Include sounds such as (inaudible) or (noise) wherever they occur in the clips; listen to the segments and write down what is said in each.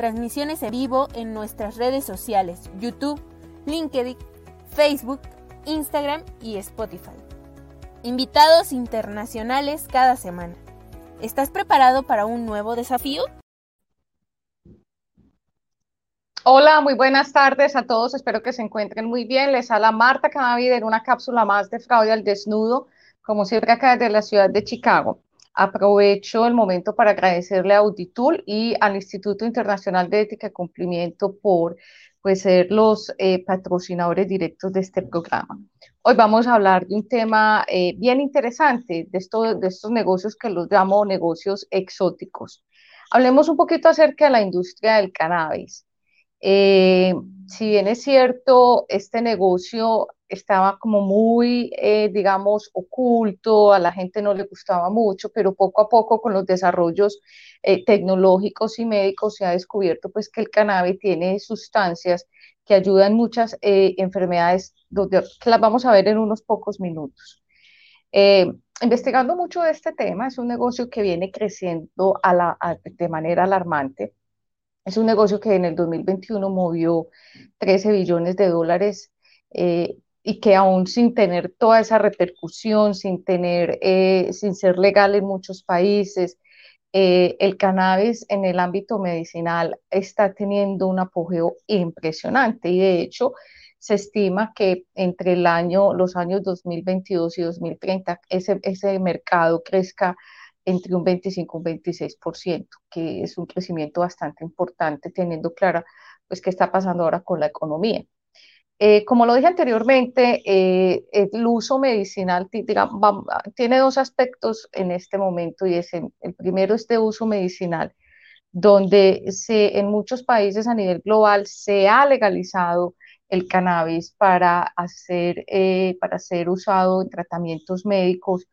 transmisiones en vivo en nuestras redes sociales, YouTube, LinkedIn, Facebook, Instagram y Spotify. Invitados internacionales cada semana. ¿Estás preparado para un nuevo desafío? Hola, muy buenas tardes a todos. Espero que se encuentren muy bien. Les habla Marta Cadavid en una cápsula más de fraude al desnudo, como siempre acá desde la ciudad de Chicago. Aprovecho el momento para agradecerle a Auditul y al Instituto Internacional de Ética y Cumplimiento por pues, ser los eh, patrocinadores directos de este programa. Hoy vamos a hablar de un tema eh, bien interesante, de, esto, de estos negocios que los llamo negocios exóticos. Hablemos un poquito acerca de la industria del cannabis. Eh, si bien es cierto, este negocio estaba como muy, eh, digamos, oculto, a la gente no le gustaba mucho, pero poco a poco con los desarrollos eh, tecnológicos y médicos se ha descubierto pues que el cannabis tiene sustancias que ayudan muchas enfermedades las vamos a ver en unos pocos minutos. investigando mucho este tema, es un negocio que viene creciendo de manera alarmante es un negocio que en el 2021 movió 13 billones de dólares eh, y que aún sin tener toda esa repercusión, sin tener, eh, sin ser legal en muchos países, eh, el cannabis en el ámbito medicinal está teniendo un apogeo impresionante. Y de hecho se estima que entre el año, los años 2022 y 2030 ese, ese mercado crezca entre un 25 y un 26%, que es un crecimiento bastante importante, teniendo clara pues qué está pasando ahora con la economía. Eh, como lo dije anteriormente, eh, el uso medicinal tiene dos aspectos en este momento y es el primero es de uso medicinal, donde se, en muchos países a nivel global se ha legalizado el cannabis para, hacer, eh, para ser usado en tratamientos médicos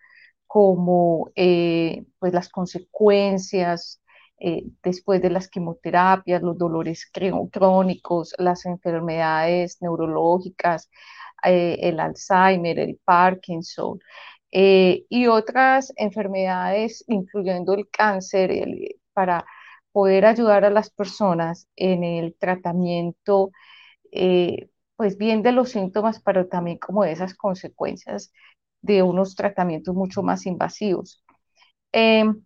como eh, pues las consecuencias eh, después de las quimioterapias, los dolores crónicos, las enfermedades neurológicas, eh, el Alzheimer, el Parkinson y otras enfermedades, incluyendo el cáncer, para poder ayudar a las personas en el tratamiento, pues bien de los síntomas, pero también como de esas consecuencias de unos tratamientos mucho más invasivos. Em,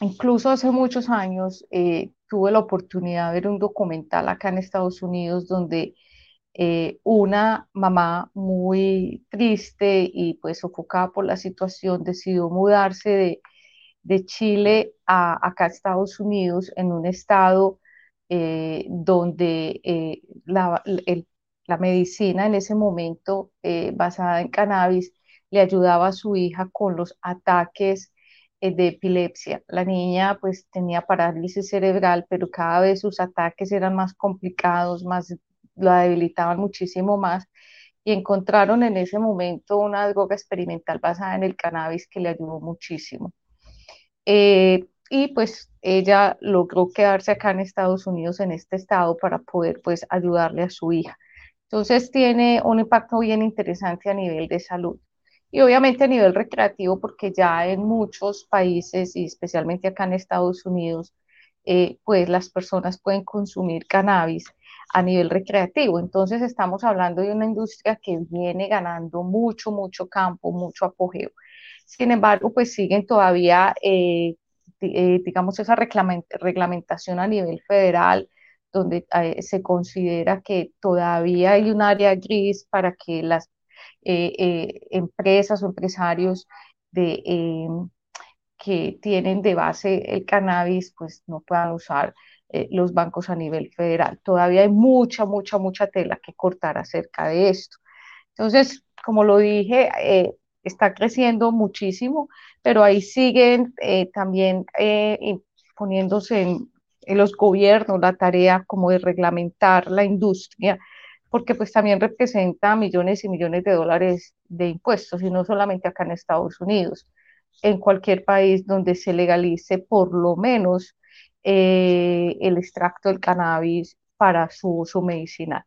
incluso hace muchos años eh, tuve la oportunidad de ver un documental acá en Estados Unidos donde eh, una mamá muy triste y pues sofocada por la situación decidió mudarse de, de Chile a acá Estados Unidos en un estado eh, donde la, la, medicina en ese momento basada en cannabis le ayudaba a su hija con los ataques eh, de epilepsia. La niña pues tenía parálisis cerebral, pero cada vez sus ataques eran más complicados, más la debilitaban muchísimo más y encontraron en ese momento una droga experimental basada en el cannabis que le ayudó muchísimo. Eh, y pues ella logró quedarse acá en Estados Unidos, en este estado, para poder pues ayudarle a su hija. Entonces tiene un impacto bien interesante a nivel de salud y obviamente a nivel recreativo, porque ya en muchos países y especialmente acá en Estados Unidos, eh, pues las personas pueden consumir cannabis a nivel recreativo. Entonces estamos hablando de una industria que viene ganando mucho, mucho campo, mucho apogeo. Sin embargo, pues siguen todavía, eh, eh, digamos, esa reglamentación a nivel federal, donde se considera que todavía hay un área gris para que las empresas o empresarios de, em, que tienen de base el cannabis, pues no puedan usar eh, los bancos a nivel federal. Todavía hay mucha, mucha, mucha tela que cortar acerca de esto. Entonces, como lo dije, está creciendo muchísimo, pero ahí siguen también poniéndose en, los gobiernos la tarea como de reglamentar la industria porque pues también representa millones y millones de dólares de impuestos, y no solamente acá en Estados Unidos, en cualquier país donde se legalice por lo menos eh, el extracto del cannabis para su uso medicinal.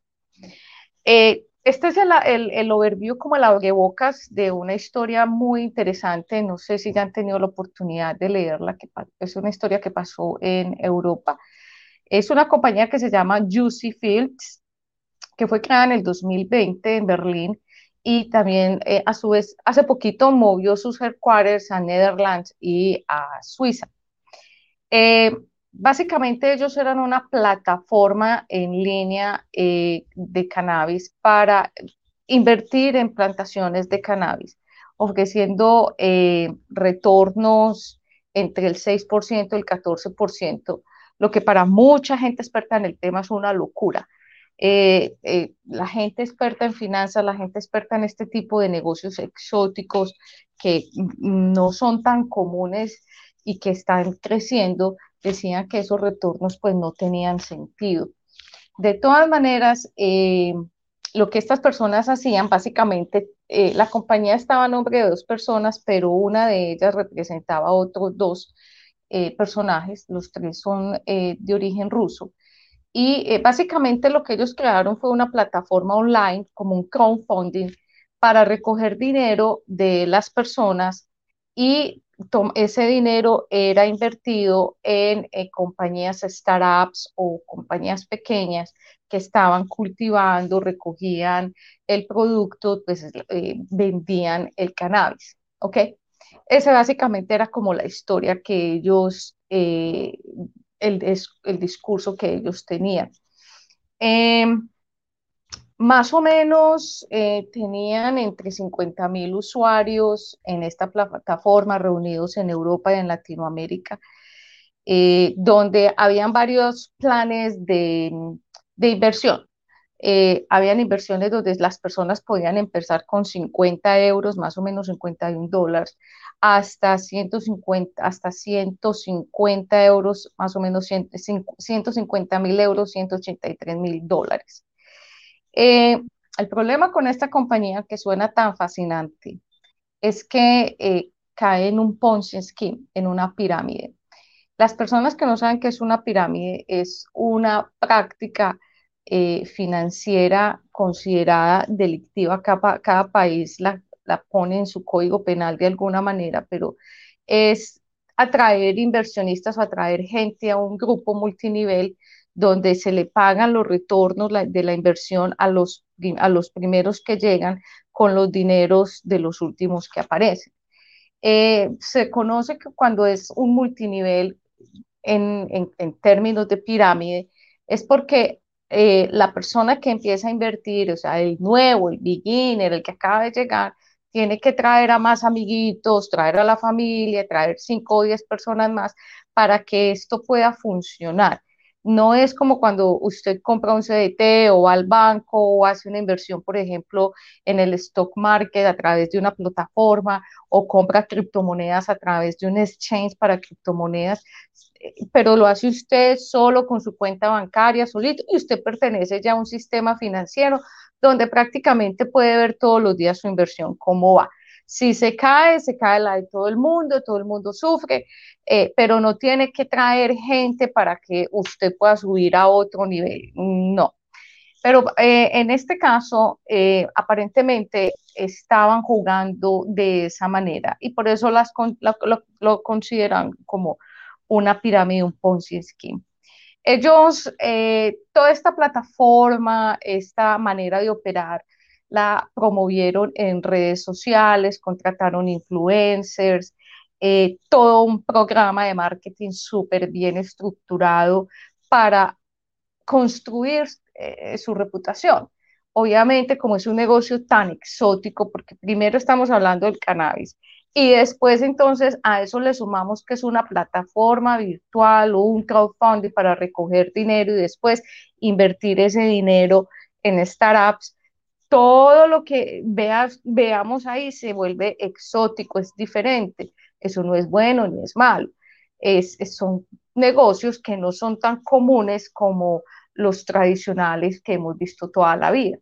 Eh, este es el, el, el, overview como el abrebocas de una historia muy interesante. No sé si ya han tenido la oportunidad de leerla, que es una historia que pasó en Europa. Es una compañía que se llama Juicy Fields, que fue creada en el 2020 en Berlín y también eh, a su vez hace poquito movió sus headquarters a Netherlands y a Suiza. Eh, Básicamente ellos eran una plataforma en línea eh, de cannabis para invertir en plantaciones de cannabis, ofreciendo eh, retornos entre el 6% y el 14%, lo que para mucha gente experta en el tema es una locura. Eh, la gente experta en finanzas, la gente experta en este tipo de negocios exóticos que no son tan comunes y que están creciendo, decían que esos retornos pues no tenían sentido. De todas maneras, eh, lo que estas personas hacían, básicamente, eh, la compañía estaba a nombre de dos personas, pero una de ellas representaba a otros dos eh, personajes, los tres son de origen ruso. Y básicamente lo que ellos crearon fue una plataforma online, como un crowdfunding, para recoger dinero de las personas y ese dinero era invertido en eh, compañías startups o compañías pequeñas que estaban cultivando, recogían el producto, pues eh, vendían el cannabis, ¿ok? Ese básicamente era como la historia que ellos, eh, el, discurso que ellos tenían. Em, más o menos eh, tenían entre 50 mil usuarios en esta plataforma reunidos en Europa y en Latinoamérica, eh, donde habían varios planes de, inversión. Eh, habían inversiones donde las personas podían empezar con 50 euros, más o menos 51 dólares, hasta 150, hasta 150 euros, más o menos 150 mil euros, 183 mil dólares. Eh, el problema con esta compañía que suena tan fascinante es que eh, cae en un Ponzi scheme, en una pirámide. Las personas que no saben qué es una pirámide, es una práctica eh, financiera considerada delictiva. Cada, cada país la, la, pone en su código penal de alguna manera, pero es atraer inversionistas o atraer gente a un grupo multinivel donde se le pagan los retornos de la inversión a los, a los primeros que llegan con los dineros de los últimos que aparecen. Eh, se conoce que cuando es un multinivel en, en, términos de pirámide, es porque eh, la persona que empieza a invertir, o sea, el nuevo, el beginner, el que acaba de llegar, tiene que traer a más amiguitos, traer a la familia, traer 5 o 10 personas más para que esto pueda funcionar. No es como cuando usted compra un CDT o va al banco o hace una inversión, por ejemplo, en el stock market a través de una plataforma o compra criptomonedas a través de un exchange para criptomonedas, pero lo hace usted solo con su cuenta bancaria, solito, y usted pertenece ya a un sistema financiero donde prácticamente puede ver todos los días su inversión, cómo va. Si se cae, se cae la de todo el mundo, todo el mundo sufre, eh, pero no tiene que traer gente para que usted pueda subir a otro nivel. No. Pero eh, en este caso, eh, aparentemente estaban jugando de esa manera y por eso las, lo, lo, consideran como una pirámide, un Ponzi scheme. Ellos, toda esta plataforma, esta manera de operar, la promovieron en redes sociales, contrataron influencers, eh, todo un programa de marketing súper bien estructurado para construir eh, su reputación. Obviamente, como es un negocio tan exótico, porque primero estamos hablando del cannabis y después entonces a eso le sumamos que es una plataforma virtual o un crowdfunding para recoger dinero y después invertir ese dinero en startups todo lo que veas, veamos ahí se vuelve exótico, es diferente. Eso no es bueno ni es malo. Es, son negocios que no son tan comunes como los tradicionales que hemos visto toda la vida.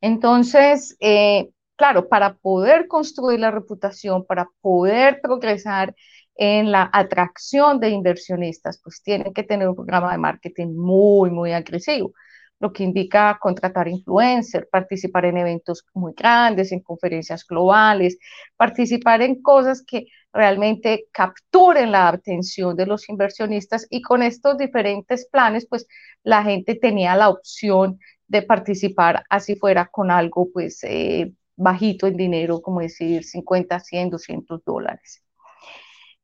Entonces, eh, claro, para poder construir la reputación, para poder progresar en la atracción de inversionistas, pues tienen que tener un programa de marketing muy, muy agresivo lo que indica contratar influencers, participar en eventos muy grandes, en conferencias globales, participar en cosas que realmente capturen la atención de los inversionistas. Y con estos diferentes planes, pues la gente tenía la opción de participar así fuera con algo pues eh, bajito en dinero, como decir 50, 100, 200 dólares.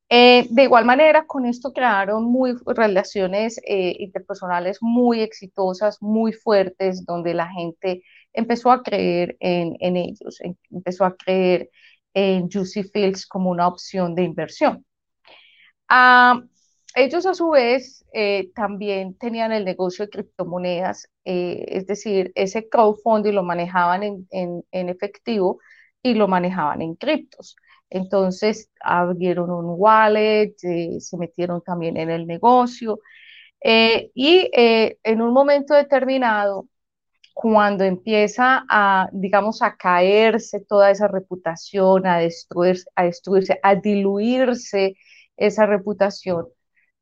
Eh, de igual manera, con esto crearon muy, relaciones eh, interpersonales muy exitosas, muy fuertes, donde la gente empezó a creer en, ellos, empezó a creer en Juicy Fields como una opción de inversión. Ah, ellos a su vez eh, también tenían el negocio de criptomonedas, es decir, ese crowdfunding lo manejaban en, en efectivo y lo manejaban en criptos. Entonces abrieron un wallet, eh, se metieron también en el negocio eh, y eh, en un momento determinado, cuando empieza a, digamos, a caerse toda esa reputación, a destruirse, a destruirse, a diluirse esa reputación,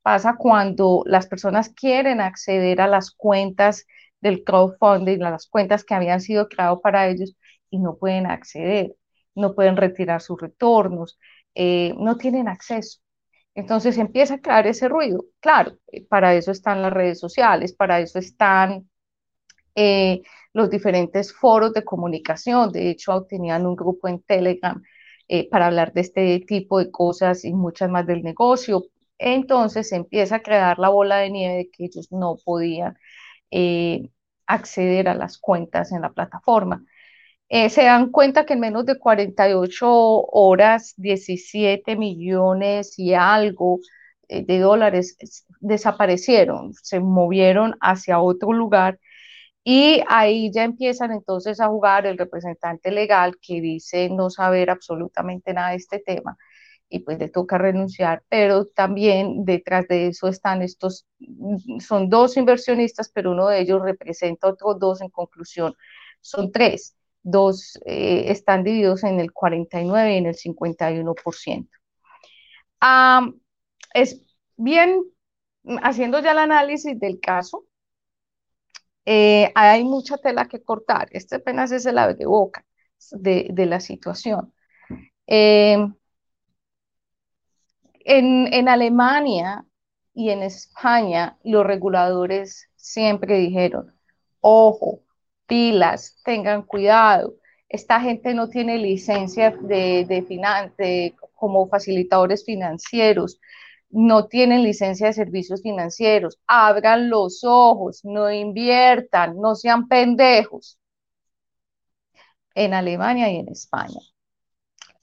pasa cuando las personas quieren acceder a las cuentas del crowdfunding, a las cuentas que habían sido creadas para ellos y no pueden acceder no pueden retirar sus retornos, eh, no tienen acceso. Entonces empieza a crear ese ruido. Claro, eh, para eso están las redes sociales, para eso están eh, los diferentes foros de comunicación. De hecho, tenían un grupo en Telegram para hablar de este tipo de cosas y muchas más del negocio. Entonces empieza a crear la bola de nieve de que ellos no podían acceder a las cuentas en la plataforma. Eh, se dan cuenta que en menos de 48 horas, 17 millones y algo eh, de dólares desaparecieron, se movieron hacia otro lugar y ahí ya empiezan entonces a jugar el representante legal que dice no saber absolutamente nada de este tema y pues le toca renunciar, pero también detrás de eso están estos, son dos inversionistas, pero uno de ellos representa otros dos en conclusión, son tres dos eh, están divididos en el 49 y en el 51%. es bien, haciendo ya el análisis del caso, eh, hay mucha tela que cortar. Este apenas es el ave de boca de, la situación. Em, en, Alemania y en España, los reguladores siempre dijeron, ojo, pilas, tengan cuidado. Esta gente no tiene licencia de, como facilitadores financieros, no tienen licencia de servicios financieros. Abran los ojos, no inviertan, no sean pendejos. En Alemania y en España.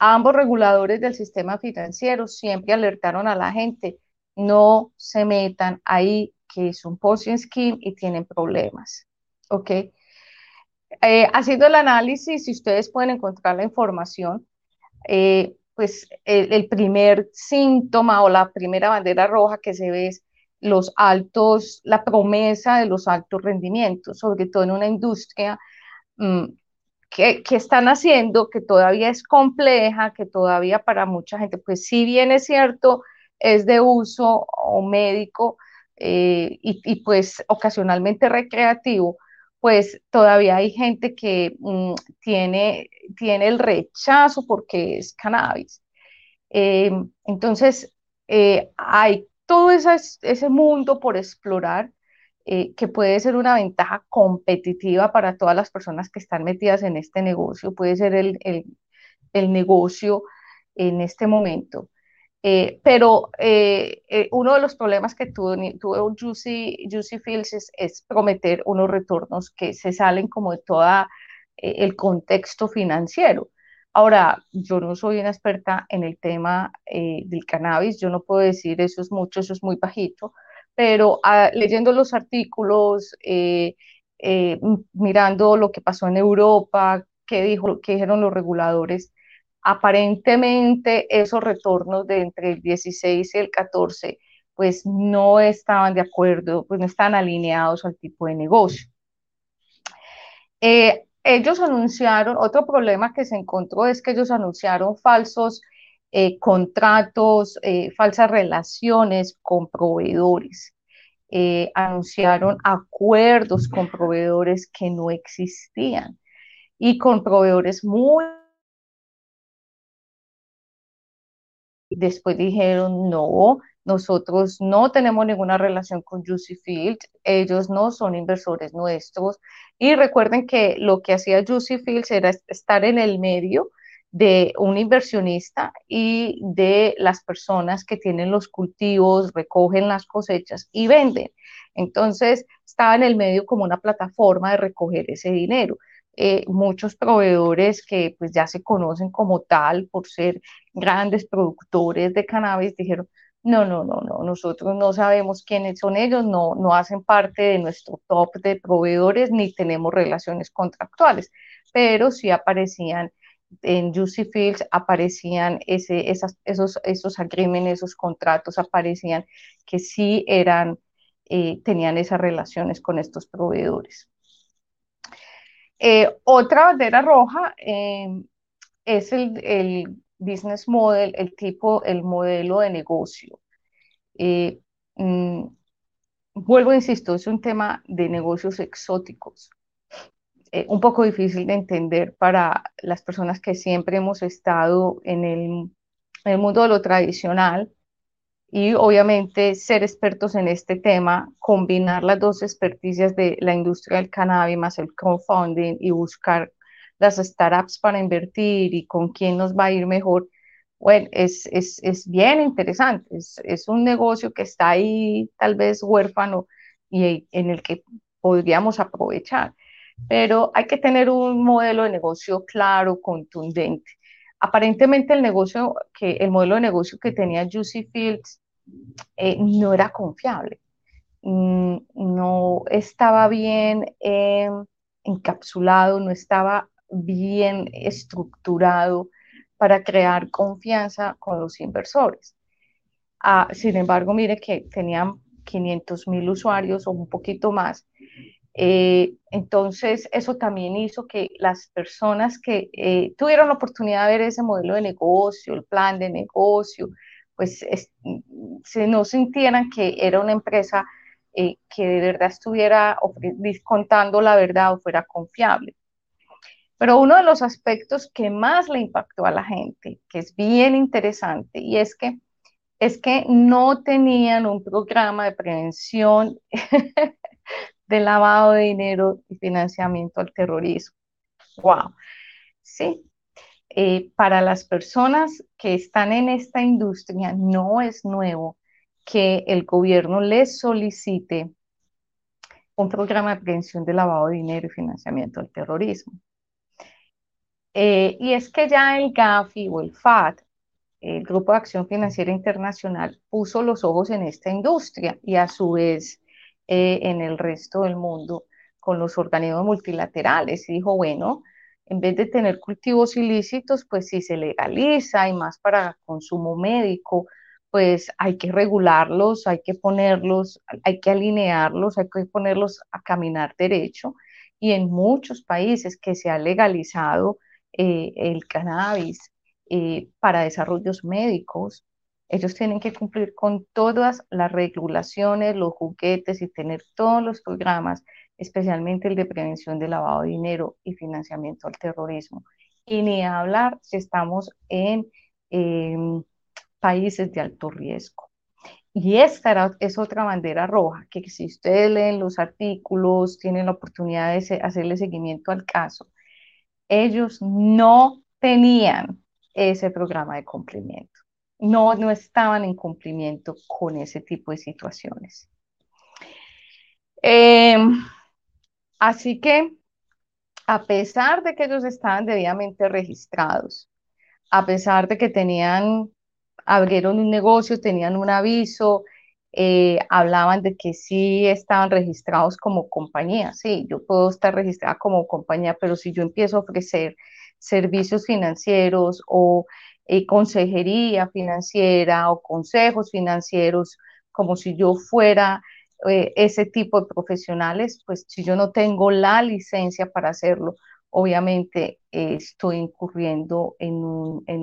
Ambos reguladores del sistema financiero siempre alertaron a la gente, no se metan ahí, que es un posting scheme y tienen problemas. ¿Ok? Eh, haciendo el análisis, si ustedes pueden encontrar la información, eh, pues el, primer síntoma o la primera bandera roja que se ve es los altos, la promesa de los altos rendimientos, sobre todo en una industria mm, que, que, están haciendo, que todavía es compleja, que todavía para mucha gente, pues si bien es cierto, es de uso o médico eh, y, y pues ocasionalmente recreativo, pues todavía hay gente que mm, tiene, tiene el rechazo porque es cannabis. Eh, entonces, eh, hay todo ese mundo por explorar eh, que puede ser una ventaja competitiva para todas las personas que están metidas en este negocio, puede ser el, el negocio en este momento. Eh, pero eh, eh, uno de los problemas que tuvo, tuvo Juicy, Juicy Fields es, prometer unos retornos que se salen como de todo el contexto financiero. Ahora, yo no soy una experta en el tema del cannabis, yo no puedo decir eso es mucho, eso es muy bajito, pero ah, leyendo los artículos, mirando lo que pasó en Europa, qué, dijo, qué dijeron los reguladores, aparentemente esos retornos de entre el 16 y el 14 pues no estaban de acuerdo, pues no estaban alineados al tipo de negocio. Eh, ellos anunciaron, otro problema que se encontró es que ellos anunciaron falsos eh, contratos, eh, falsas relaciones con proveedores. anunciaron acuerdos con proveedores que no existían y con proveedores muy Después dijeron, no, nosotros no tenemos ninguna relación con Juicy Field, ellos no son inversores nuestros. Y recuerden que lo que hacía Juicy Fields era estar en el medio de un inversionista y de las personas que tienen los cultivos, recogen las cosechas y venden. Entonces, estaba en el medio como una plataforma de recoger ese dinero. Eh, muchos proveedores que pues ya se conocen como tal por ser grandes productores de cannabis dijeron, no, no, no, no, nosotros no sabemos quiénes son ellos, no, no hacen parte de nuestro top de proveedores ni tenemos relaciones contractuales, pero sí aparecían en Juicy Fields, aparecían ese, esas, esos, esos agreements, esos contratos, aparecían que sí eran, eh, tenían esas relaciones con estos proveedores. Eh, otra bandera roja eh, es el, business model, el tipo, el modelo de negocio. Eh, mm, vuelvo, insisto, es un tema de negocios exóticos, un poco difícil de entender para las personas que siempre hemos estado en el, en mundo de lo tradicional y obviamente ser expertos en este tema, combinar las dos experticias de la industria del cannabis más el crowdfunding y buscar las startups para invertir y con quién nos va a ir mejor, bueno, es, es, es bien interesante, es, es, un negocio que está ahí tal vez huérfano y en el que podríamos aprovechar, pero hay que tener un modelo de negocio claro, contundente. Aparentemente el negocio que el modelo de negocio que tenía Juicy Fields eh, no era confiable, mm, no estaba bien em, encapsulado, no estaba bien estructurado para crear confianza con los inversores. Ah, sin embargo, mire que tenían 500 mil usuarios o un poquito más. Eh, entonces, eso también hizo que las personas que eh, tuvieron la oportunidad de ver ese modelo de negocio, el plan de negocio, pues se no sintieran que era una empresa eh, que de verdad estuviera contando la verdad o fuera confiable. Pero uno de los aspectos que más le impactó a la gente, que es bien interesante, y es que es que no tenían un programa de prevención (laughs) de lavado de dinero y financiamiento al terrorismo. Wow. Sí, eh, para las personas que están en esta industria no es nuevo que el gobierno les solicite un programa de prevención de lavado de dinero y financiamiento del terrorismo. Eh, y es que ya el GAFI o el FAT, el Grupo de Acción Financiera Internacional, puso los ojos en esta industria y a su vez eh, en el resto del mundo con los organismos multilaterales y dijo, bueno, en vez de tener cultivos ilícitos, pues si se legaliza y más para consumo médico, pues hay que regularlos, hay que ponerlos, hay que alinearlos, hay que ponerlos a caminar derecho. Y en muchos países que se ha legalizado eh, el cannabis eh, para desarrollos médicos, ellos tienen que cumplir con todas las regulaciones, los juguetes y tener todos los programas especialmente el de prevención de lavado de dinero y financiamiento al terrorismo. Y ni hablar si estamos en em, países de alto riesgo. Y esta es otra bandera roja, que si ustedes leen los artículos, tienen la oportunidad de hacerle seguimiento al caso, ellos no tenían ese programa de cumplimiento. No, no estaban en cumplimiento con ese tipo de situaciones. Eh, Así que, a pesar de que ellos estaban debidamente registrados, a pesar de que tenían, abrieron un negocio, tenían un aviso, eh, hablaban de que sí estaban registrados como compañía. Sí, yo puedo estar registrada como compañía, pero si yo empiezo a ofrecer servicios financieros o eh, consejería financiera o consejos financieros, como si yo fuera eh, ese tipo de profesionales, pues si yo no tengo la licencia para hacerlo, obviamente estoy incurriendo en,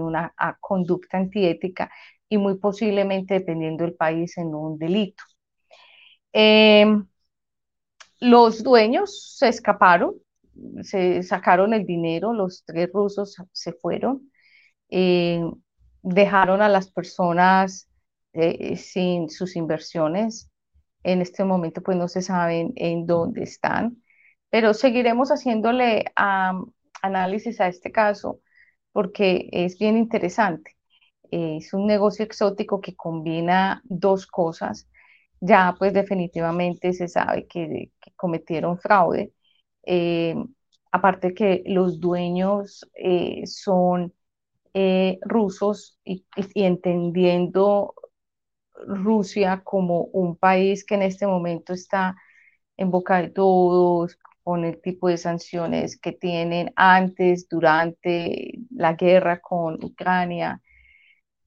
una conducta antiética y muy posiblemente, dependiendo del país, en un delito. Em, los dueños se escaparon, se sacaron el dinero, los tres rusos se fueron, eh, dejaron a las personas eh, sin sus inversiones. En este momento pues no se saben en dónde están, pero seguiremos haciéndole análisis a este caso porque es bien interesante. es un negocio exótico que combina dos cosas. Ya pues definitivamente se sabe que, cometieron fraude. Eh, aparte que los dueños eh, son eh, rusos y, entendiendo Rusia como un país que en este momento está en boca de todos, con el tipo de sanciones que tienen antes, durante la guerra con Ucrania.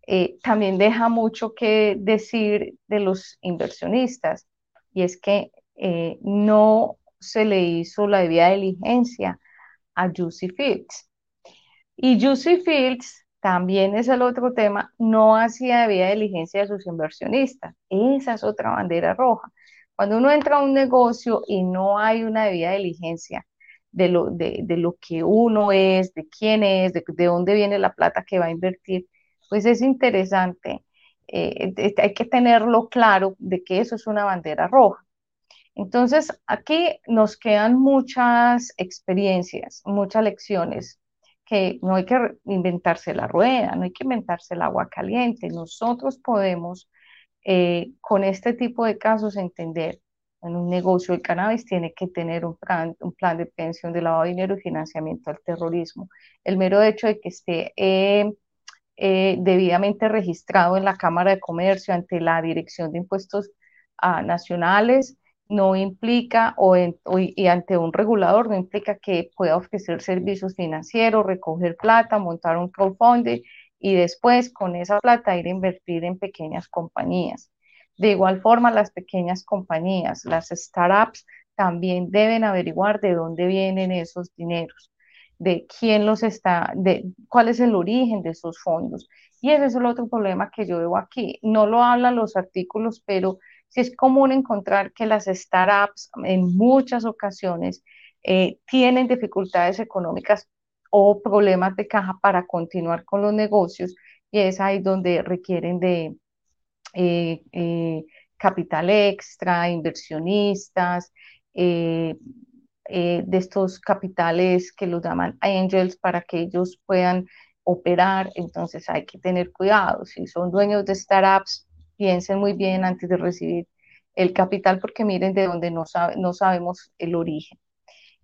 Eh, también deja mucho que decir de los inversionistas, y es que eh, no se le hizo la debida diligencia a Juicy Fields. Y Juicy Fields también es el otro tema, no hacía debida diligencia de sus inversionistas. Esa es otra bandera roja. Cuando uno entra a un negocio y no hay una debida diligencia de lo, de, lo que uno es, de quién es, de, dónde viene la plata que va a invertir, pues es interesante. Eh, hay que tenerlo claro de que eso es una bandera roja. Entonces, aquí nos quedan muchas experiencias, muchas lecciones, que no hay que inventarse la rueda, no hay que inventarse el agua caliente. Nosotros podemos, eh, con este tipo de casos, entender en un negocio de cannabis tiene que tener un plan, un plan de pensión de lavado de dinero y financiamiento al terrorismo. El mero hecho de que esté eh, eh, debidamente registrado en la Cámara de Comercio ante la Dirección de Impuestos ah, Nacionales no implica, o, y ante un regulador, no implica que pueda ofrecer servicios financieros, recoger plata, montar un crowdfunding y después con esa plata ir a invertir en pequeñas compañías. De igual forma, las pequeñas compañías, las startups, también deben averiguar de dónde vienen esos dineros, de quién los está, de cuál es el origen de esos fondos. Y ese es el otro problema que yo veo aquí. No lo hablan los artículos, pero sí es común encontrar que las startups en muchas ocasiones eh, tienen dificultades económicas o problemas de caja para continuar con los negocios y es ahí donde requieren de eh, eh, capital extra, inversionistas, de estos capitales que los llaman angels para que ellos puedan operar. Entonces hay que tener cuidado. Si son dueños de startups, piensen muy bien antes de recibir el capital porque miren de dónde no, sabemos el origen.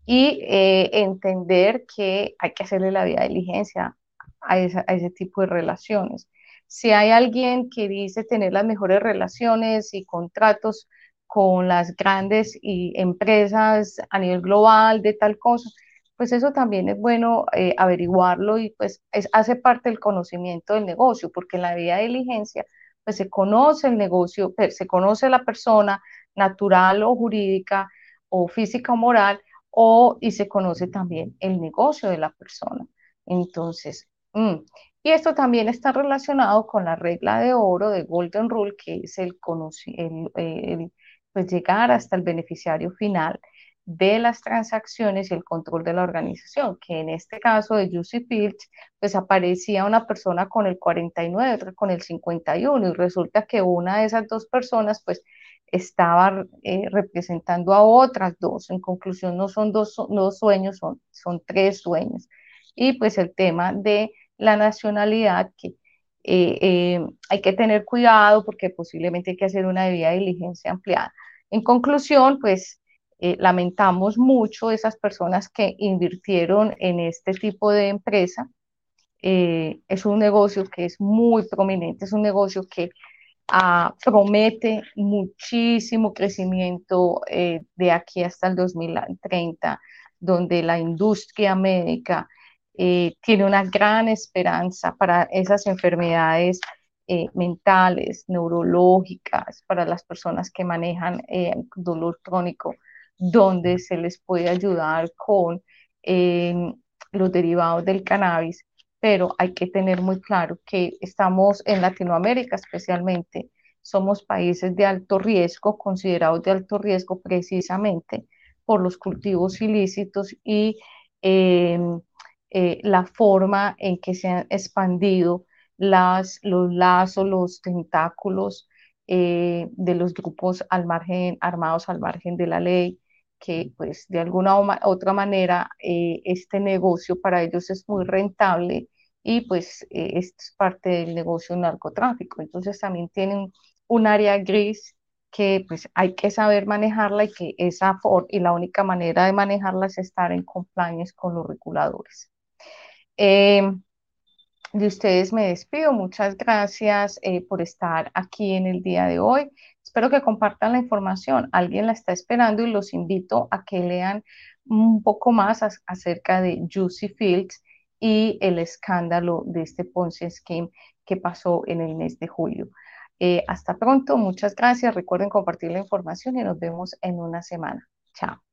Y eh, entender que hay que hacerle la vida de diligencia a, ese tipo de relaciones. Si hay alguien que dice tener las mejores relaciones y contratos con las grandes y empresas a nivel global de tal cosa, pues eso también es bueno eh, averiguarlo y pues hace parte del conocimiento del negocio, porque la vida de diligencia pues se conoce el negocio, se conoce la persona natural o jurídica o física o moral, o, y se conoce también el negocio de la persona. Entonces, mm, y esto también está relacionado con la regla de oro de Golden Rule, que es el, el pues llegar hasta el beneficiario final de las transacciones y el control de la organización, que en este caso de Juicy Fields, pues aparecía una persona con el 49, otra con el 51, y resulta que una de esas dos personas, pues estaba eh, representando a otras dos. En conclusión, no son dos, dos sueños, son, son tres sueños. Y pues el tema de la nacionalidad, que eh, eh, hay que tener cuidado porque posiblemente hay que hacer una debida diligencia ampliada. En conclusión, pues eh, lamentamos mucho esas personas que invirtieron en este tipo de empresa. Eh, es un negocio que es muy prominente, es un negocio que ah, promete muchísimo crecimiento eh, de aquí hasta el 2030, donde la industria médica tiene una gran esperanza para esas enfermedades eh, mentales, neurológicas, para las personas que manejan eh, dolor crónico, donde se les puede ayudar con em, los derivados del cannabis, pero hay que tener muy claro que estamos en Latinoamérica especialmente, somos países de alto riesgo, considerados de alto riesgo precisamente por los cultivos ilícitos y em, eh, la forma en que se han expandido las, los lazos, los tentáculos eh, de los grupos al margen, armados al margen de la ley, que pues de alguna u otra manera eh, este negocio para ellos es muy rentable y pues esto es parte del negocio narcotráfico. Entonces también tienen un área gris que pues hay que saber manejarla y que esa y la única manera de manejarla es estar en compliance con los reguladores. Eh, de ustedes me despido. Muchas gracias eh, por estar aquí en el día de hoy. Espero que compartan la información. Alguien la está esperando y los invito a que lean un poco más acerca de Juicy Fields y el escándalo de este Ponzi Scheme que pasó en el mes de julio. Eh, hasta pronto, muchas gracias. Recuerden compartir la información y nos vemos en una semana. Chao.